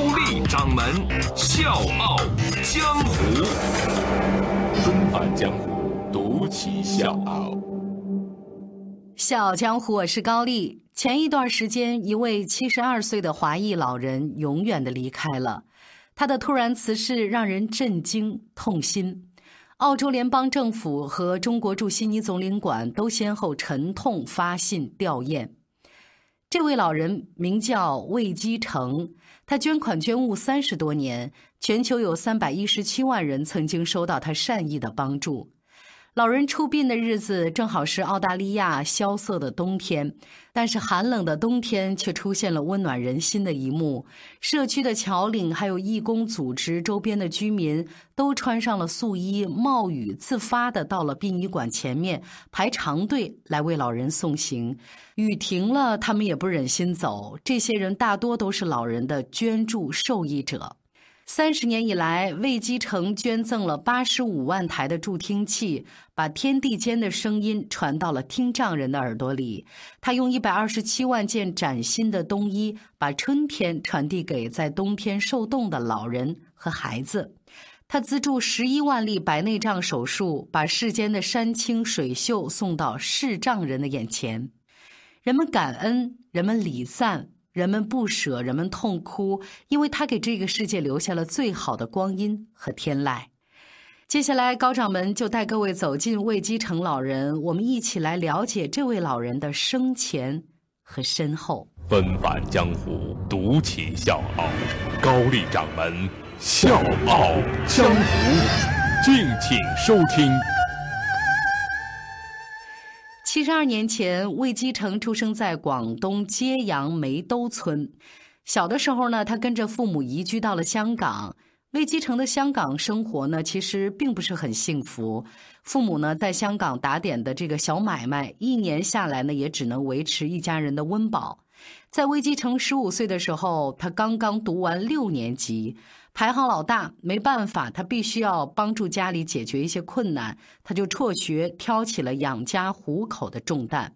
高丽掌门笑傲江湖，重返江湖，独骑笑傲。笑傲江湖，我是高丽。前一段时间，一位七十二岁的华裔老人永远的离开了。他的突然辞世让人震惊痛心，澳洲联邦政府和中国驻悉尼总领馆都先后沉痛发信吊唁。这位老人名叫魏基成，他捐款捐物三十多年，全球有三百一十七万人曾经收到他善意的帮助。老人出殡的日子正好是澳大利亚萧瑟的冬天，但是寒冷的冬天却出现了温暖人心的一幕。社区的侨领还有义工组织，周边的居民都穿上了素衣，冒雨自发的到了殡仪馆前面排长队来为老人送行。雨停了，他们也不忍心走。这些人大多都是老人的捐助受益者。三十年以来，魏基成捐赠了八十五万台的助听器，把天地间的声音传到了听障人的耳朵里。他用一百二十七万件崭新的冬衣，把春天传递给在冬天受冻的老人和孩子。他资助十一万例白内障手术，把世间的山清水秀送到视障人的眼前。人们感恩，人们礼赞。人们不舍，人们痛哭，因为他给这个世界留下了最好的光阴和天籁。接下来，高掌门就带各位走进魏基成老人，我们一起来了解这位老人的生前和身后。纷返江湖，独起笑傲，高丽掌门笑傲江湖，敬请收听。七十二年前，魏基成出生在广东揭阳梅兜村。小的时候呢，他跟着父母移居到了香港。魏基成的香港生活呢，其实并不是很幸福。父母呢，在香港打点的这个小买卖，一年下来呢，也只能维持一家人的温饱。在魏基成十五岁的时候，他刚刚读完六年级。排行老大，没办法，他必须要帮助家里解决一些困难，他就辍学，挑起了养家糊口的重担。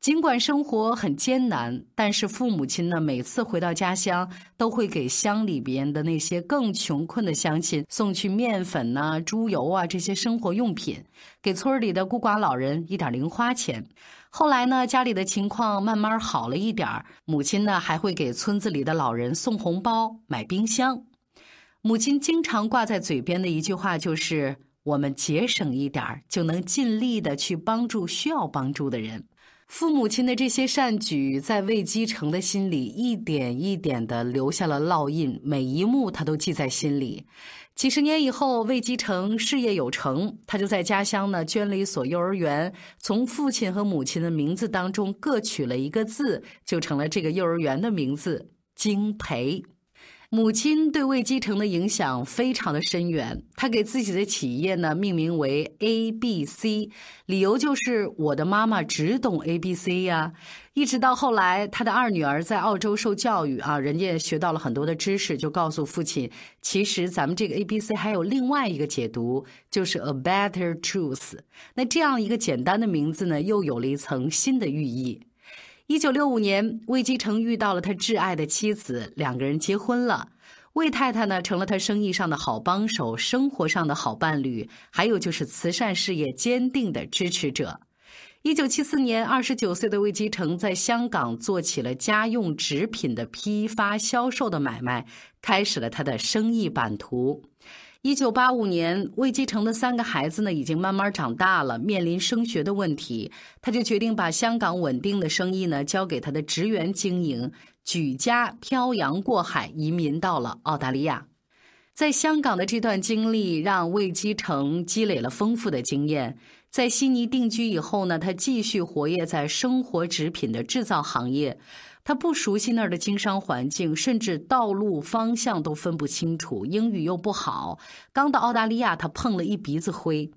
尽管生活很艰难，但是父母亲呢，每次回到家乡，都会给乡里边的那些更穷困的乡亲送去面粉呐、猪油啊这些生活用品，给村里的孤寡老人一点零花钱。后来呢，家里的情况慢慢好了一点母亲呢还会给村子里的老人送红包、买冰箱。母亲经常挂在嘴边的一句话就是：“我们节省一点儿就能尽力的去帮助需要帮助的人。”父母亲的这些善举，在魏基成的心里一点一点的留下了烙印，每一幕他都记在心里。几十年以后，魏基成事业有成，他就在家乡呢捐了一所幼儿园，从父亲和母亲的名字当中各取了一个字，就成了这个幼儿园的名字——金培。母亲对魏基成的影响非常的深远，他给自己的企业呢命名为 A B C，理由就是我的妈妈只懂 A B C 呀。一直到后来，他的二女儿在澳洲受教育啊，人家学到了很多的知识，就告诉父亲，其实咱们这个 A B C 还有另外一个解读，就是 A Better Truth。那这样一个简单的名字呢，又有了一层新的寓意。一九六五年，魏基成遇到了他挚爱的妻子，两个人结婚了。魏太太呢，成了他生意上的好帮手，生活上的好伴侣，还有就是慈善事业坚定的支持者。一九七四年，二十九岁的魏基成在香港做起了家用纸品的批发销售的买卖，开始了他的生意版图。一九八五年，魏基成的三个孩子呢，已经慢慢长大了，面临升学的问题，他就决定把香港稳定的生意呢交给他的职员经营，举家漂洋过海移民到了澳大利亚。在香港的这段经历，让魏基成积累了丰富的经验。在悉尼定居以后呢，他继续活跃在生活纸品的制造行业。他不熟悉那儿的经商环境，甚至道路方向都分不清楚，英语又不好。刚到澳大利亚，他碰了一鼻子灰。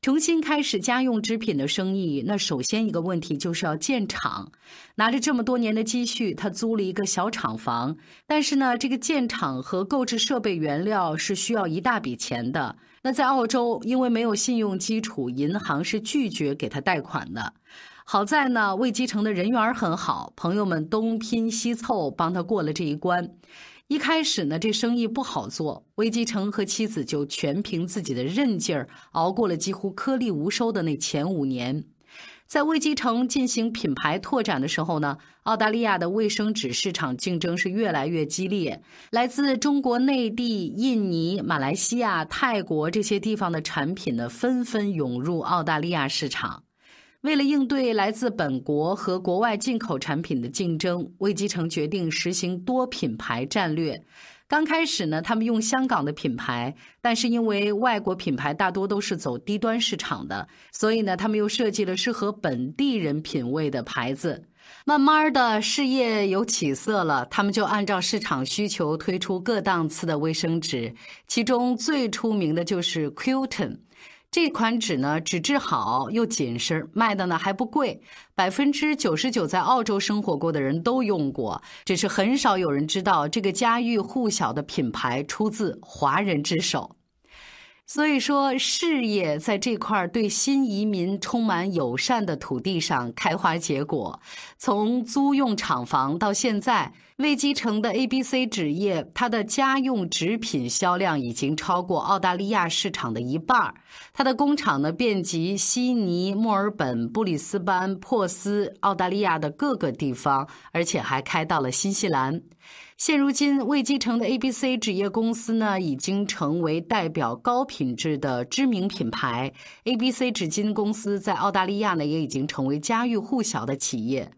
重新开始家用织品的生意，那首先一个问题就是要建厂。拿着这么多年的积蓄，他租了一个小厂房，但是呢，这个建厂和购置设备原料是需要一大笔钱的。那在澳洲，因为没有信用基础，银行是拒绝给他贷款的。好在呢，魏基成的人缘很好，朋友们东拼西凑帮他过了这一关。一开始呢，这生意不好做，魏基成和妻子就全凭自己的韧劲儿熬过了几乎颗粒无收的那前五年。在魏基成进行品牌拓展的时候呢，澳大利亚的卫生纸市场竞争是越来越激烈，来自中国内地、印尼、马来西亚、泰国这些地方的产品呢，纷纷涌入澳大利亚市场。为了应对来自本国和国外进口产品的竞争，魏基成决定实行多品牌战略。刚开始呢，他们用香港的品牌，但是因为外国品牌大多都是走低端市场的，所以呢，他们又设计了适合本地人品味的牌子。慢慢的，事业有起色了，他们就按照市场需求推出各档次的卫生纸，其中最出名的就是 Q-Ten。这款纸呢，纸质好又紧实，卖的呢还不贵。百分之九十九在澳洲生活过的人都用过，只是很少有人知道这个家喻户晓的品牌出自华人之手。所以说，事业在这块对新移民充满友善的土地上开花结果。从租用厂房到现在，未基成的 ABC 纸业，它的家用纸品销量已经超过澳大利亚市场的一半儿。它的工厂呢，遍及悉尼、墨尔本、布里斯班、珀斯，澳大利亚的各个地方，而且还开到了新西兰。现如今，魏基成的 ABC 纸业公司呢，已经成为代表高品质的知名品牌。ABC 纸巾公司在澳大利亚呢，也已经成为家喻户晓的企业。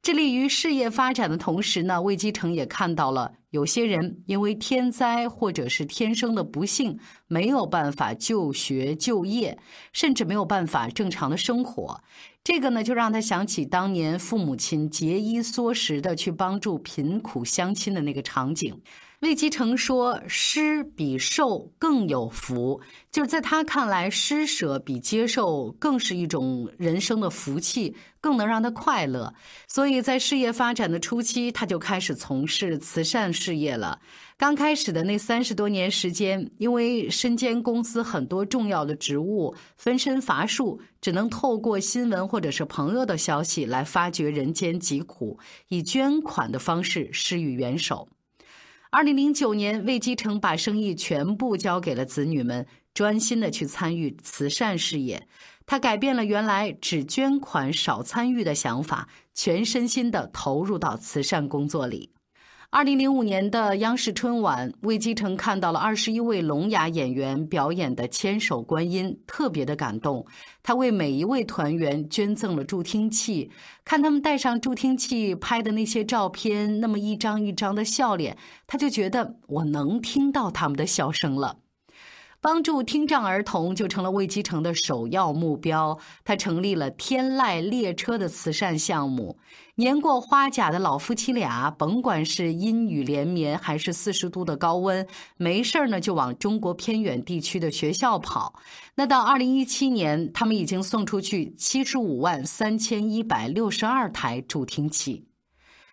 致力于事业发展的同时呢，魏基成也看到了有些人因为天灾或者是天生的不幸，没有办法就学就业，甚至没有办法正常的生活。这个呢，就让他想起当年父母亲节衣缩食的去帮助贫苦乡亲的那个场景。魏基成说：“施比受更有福。”就是在他看来，施舍比接受更是一种人生的福气，更能让他快乐。所以在事业发展的初期，他就开始从事慈善事业了。刚开始的那三十多年时间，因为身兼公司很多重要的职务，分身乏术，只能透过新闻或者是朋友的消息来发掘人间疾苦，以捐款的方式施予援手。二零零九年，魏基成把生意全部交给了子女们，专心的去参与慈善事业。他改变了原来只捐款少参与的想法，全身心的投入到慈善工作里。二零零五年的央视春晚，魏基成看到了二十一位聋哑演员表演的《千手观音》，特别的感动。他为每一位团员捐赠了助听器，看他们戴上助听器拍的那些照片，那么一张一张的笑脸，他就觉得我能听到他们的笑声了。帮助听障儿童就成了魏基成的首要目标。他成立了天籁列车的慈善项目，年过花甲的老夫妻俩，甭管是阴雨连绵还是四十度的高温，没事儿呢就往中国偏远地区的学校跑。那到二零一七年，他们已经送出去七十五万三千一百六十二台助听器。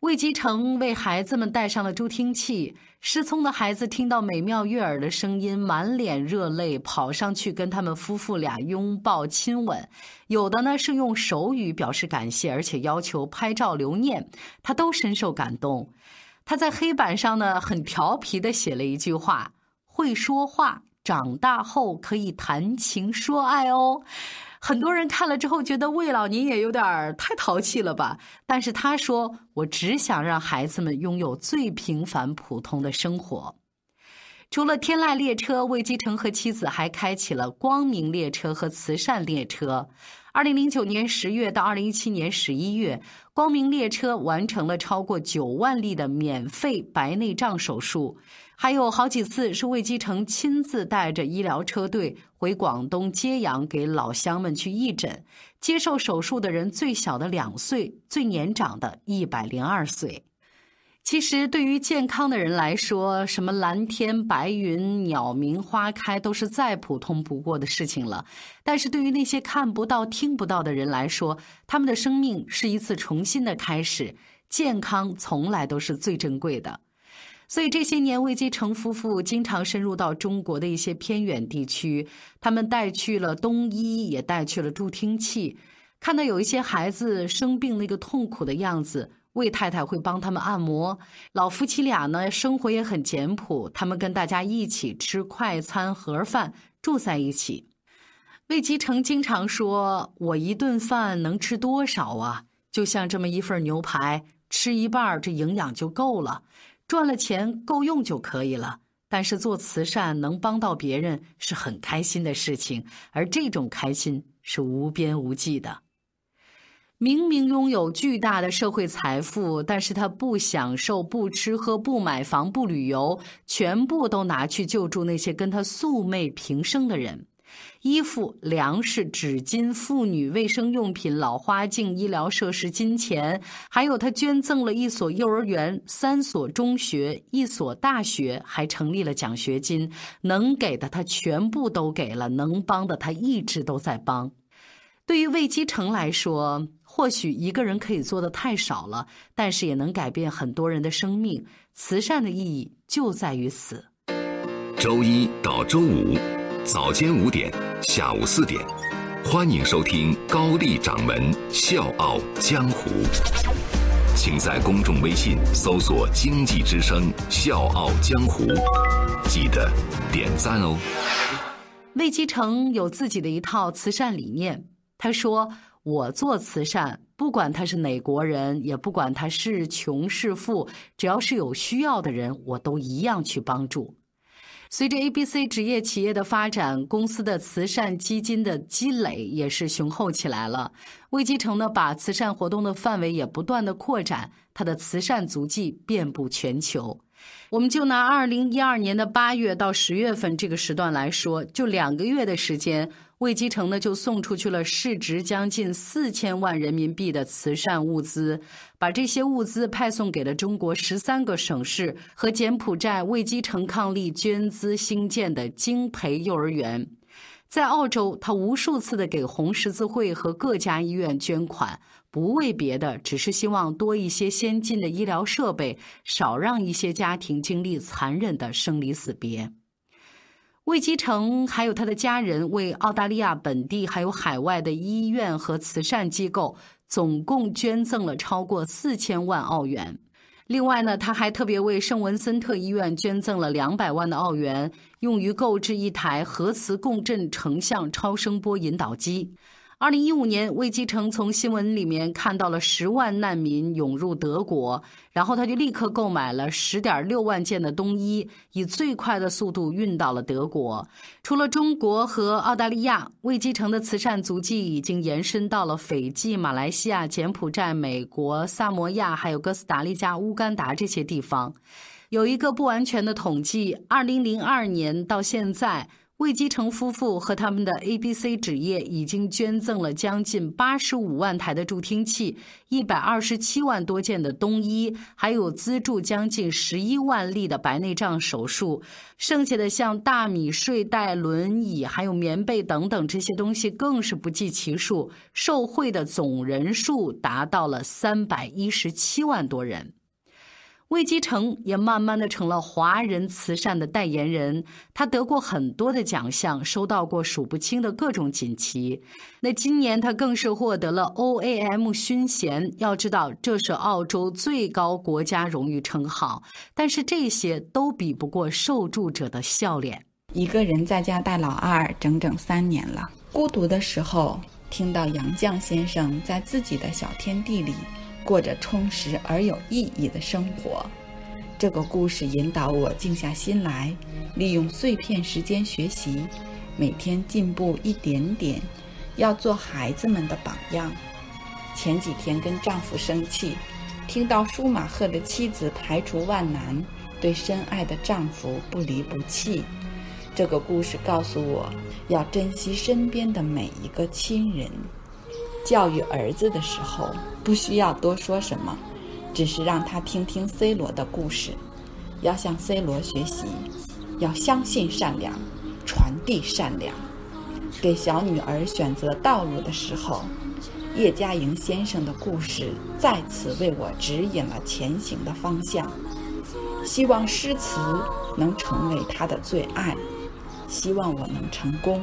魏吉成为孩子们带上了助听器，失聪的孩子听到美妙悦耳的声音，满脸热泪，跑上去跟他们夫妇俩拥抱亲吻。有的呢是用手语表示感谢，而且要求拍照留念，他都深受感动。他在黑板上呢很调皮的写了一句话：“会说话，长大后可以谈情说爱哦。”很多人看了之后觉得魏老您也有点太淘气了吧？但是他说：“我只想让孩子们拥有最平凡普通的生活。”除了天籁列车，魏基成和妻子还开启了光明列车和慈善列车。二零零九年十月到二零一七年十一月，光明列车完成了超过九万例的免费白内障手术。还有好几次是魏基成亲自带着医疗车队回广东揭阳给老乡们去义诊，接受手术的人最小的两岁，最年长的一百零二岁。其实，对于健康的人来说，什么蓝天白云、鸟鸣花开都是再普通不过的事情了。但是对于那些看不到、听不到的人来说，他们的生命是一次重新的开始。健康从来都是最珍贵的。所以这些年，魏基成夫妇经常深入到中国的一些偏远地区，他们带去了冬衣，也带去了助听器。看到有一些孩子生病那个痛苦的样子。魏太太会帮他们按摩，老夫妻俩呢生活也很简朴，他们跟大家一起吃快餐盒饭，住在一起。魏基成经常说：“我一顿饭能吃多少啊？就像这么一份牛排，吃一半这营养就够了，赚了钱够用就可以了。但是做慈善能帮到别人是很开心的事情，而这种开心是无边无际的。”明明拥有巨大的社会财富，但是他不享受、不吃喝、不买房、不旅游，全部都拿去救助那些跟他素昧平生的人。衣服、粮食、纸巾、妇女卫生用品、老花镜、医疗设施、金钱，还有他捐赠了一所幼儿园、三所中学、一所大学，还成立了奖学金。能给的他全部都给了，能帮的他一直都在帮。对于魏基成来说，或许一个人可以做的太少了，但是也能改变很多人的生命。慈善的意义就在于此。周一到周五早间五点，下午四点，欢迎收听高丽掌门笑傲江湖。请在公众微信搜索“经济之声笑傲江湖”，记得点赞哦。魏基成有自己的一套慈善理念，他说。我做慈善，不管他是哪国人，也不管他是穷是富，只要是有需要的人，我都一样去帮助。随着 A、B、C 职业企业的发展，公司的慈善基金的积累也是雄厚起来了。魏基成呢，把慈善活动的范围也不断的扩展，他的慈善足迹遍布全球。我们就拿二零一二年的八月到十月份这个时段来说，就两个月的时间。魏基成呢，就送出去了市值将近四千万人民币的慈善物资，把这些物资派送给了中国十三个省市和柬埔寨魏基成伉俪捐资兴建的金培幼儿园。在澳洲，他无数次的给红十字会和各家医院捐款，不为别的，只是希望多一些先进的医疗设备，少让一些家庭经历残忍的生离死别。魏基成还有他的家人为澳大利亚本地还有海外的医院和慈善机构总共捐赠了超过四千万澳元。另外呢，他还特别为圣文森特医院捐赠了两百万的澳元，用于购置一台核磁共振成像超声波引导机。二零一五年，魏基成从新闻里面看到了十万难民涌入德国，然后他就立刻购买了十点六万件的冬衣，以最快的速度运到了德国。除了中国和澳大利亚，魏基成的慈善足迹已经延伸到了斐济、马来西亚、柬埔寨、美国、萨摩亚，还有哥斯达黎加、乌干达这些地方。有一个不完全的统计：二零零二年到现在。魏基成夫妇和他们的 A、B、C 纸业已经捐赠了将近八十五万台的助听器，一百二十七万多件的冬衣，还有资助将近十一万例的白内障手术。剩下的像大米、睡袋、轮椅，还有棉被等等这些东西，更是不计其数。受惠的总人数达到了三百一十七万多人。魏基成也慢慢的成了华人慈善的代言人，他得过很多的奖项，收到过数不清的各种锦旗。那今年他更是获得了 OAM 勋衔，要知道这是澳洲最高国家荣誉称号。但是这些都比不过受助者的笑脸。一个人在家带老二整整三年了，孤独的时候，听到杨绛先生在自己的小天地里。过着充实而有意义的生活，这个故事引导我静下心来，利用碎片时间学习，每天进步一点点，要做孩子们的榜样。前几天跟丈夫生气，听到舒马赫的妻子排除万难，对深爱的丈夫不离不弃。这个故事告诉我要珍惜身边的每一个亲人。教育儿子的时候，不需要多说什么，只是让他听听 C 罗的故事，要向 C 罗学习，要相信善良，传递善良。给小女儿选择道路的时候，叶嘉莹先生的故事再次为我指引了前行的方向。希望诗词能成为他的最爱，希望我能成功，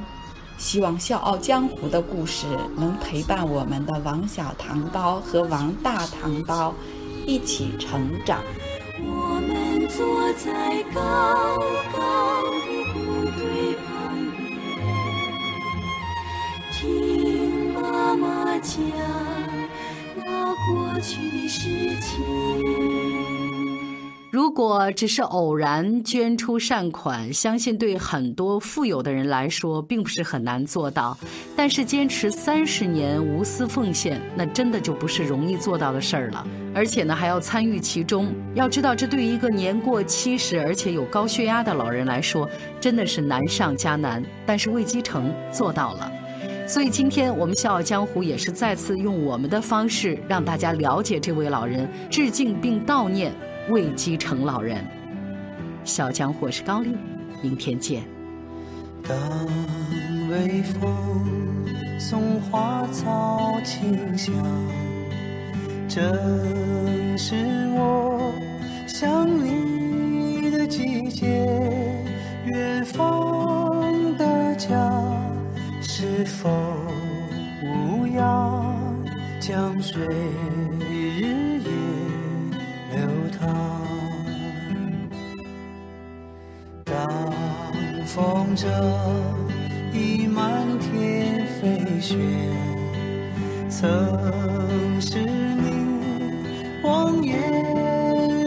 希望《笑傲江湖》的故事能陪伴我们的王小糖包和王大糖包一起成长。我们坐在高高呃只是偶然捐出善款，相信对很多富有的人来说并不是很难做到。但是坚持三十年无私奉献，那真的就不是容易做到的事儿了。而且呢，还要参与其中。要知道，这对于一个年过七十而且有高血压的老人来说，真的是难上加难。但是魏基成做到了，所以今天我们笑傲江湖也是再次用我们的方式让大家了解这位老人，致敬并悼念。魏基成老人，小江湖是高丽，明天见。当微风送花草清香，正是我想你的季节。远方的家，是否无恙？江水。风筝已满天飞雪，曾是你望眼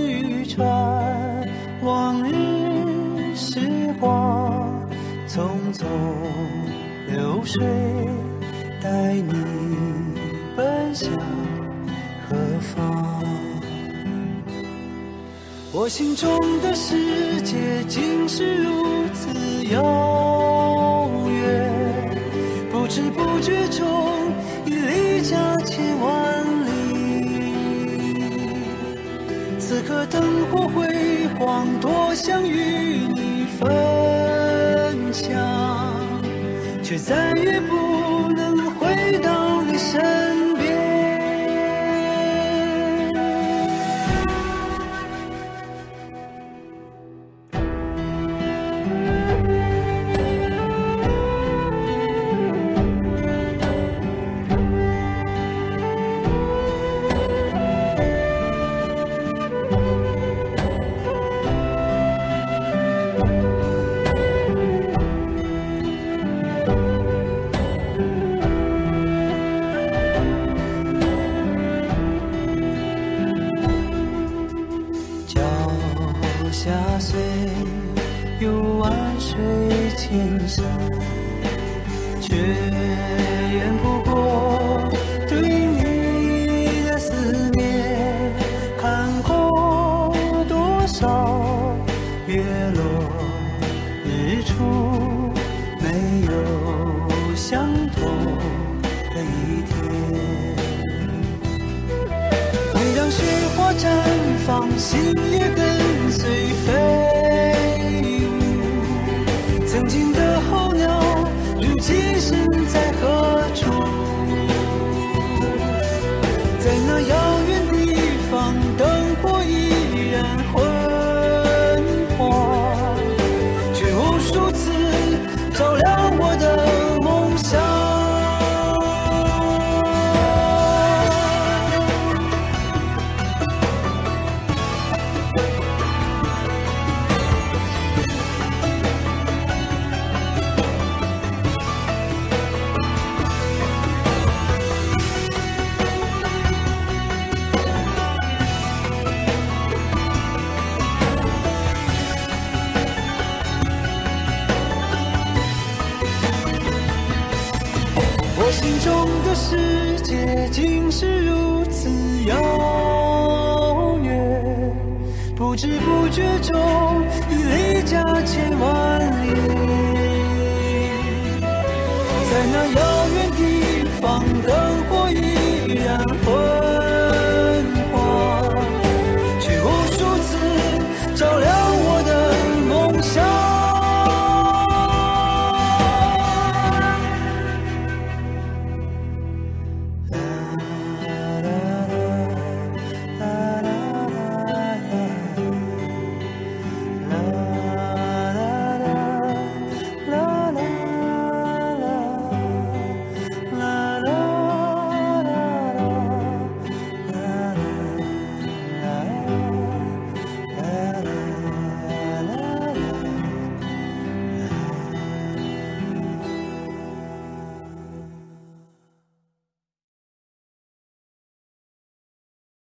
欲穿，往日时光匆匆流水，带你我心中的世界竟是如此。遥远，不知不觉中已离家千万里。此刻灯火辉煌，多想与你分享，却再也不能回到你身。的世界竟是如此遥远不知不觉中已离家千万里。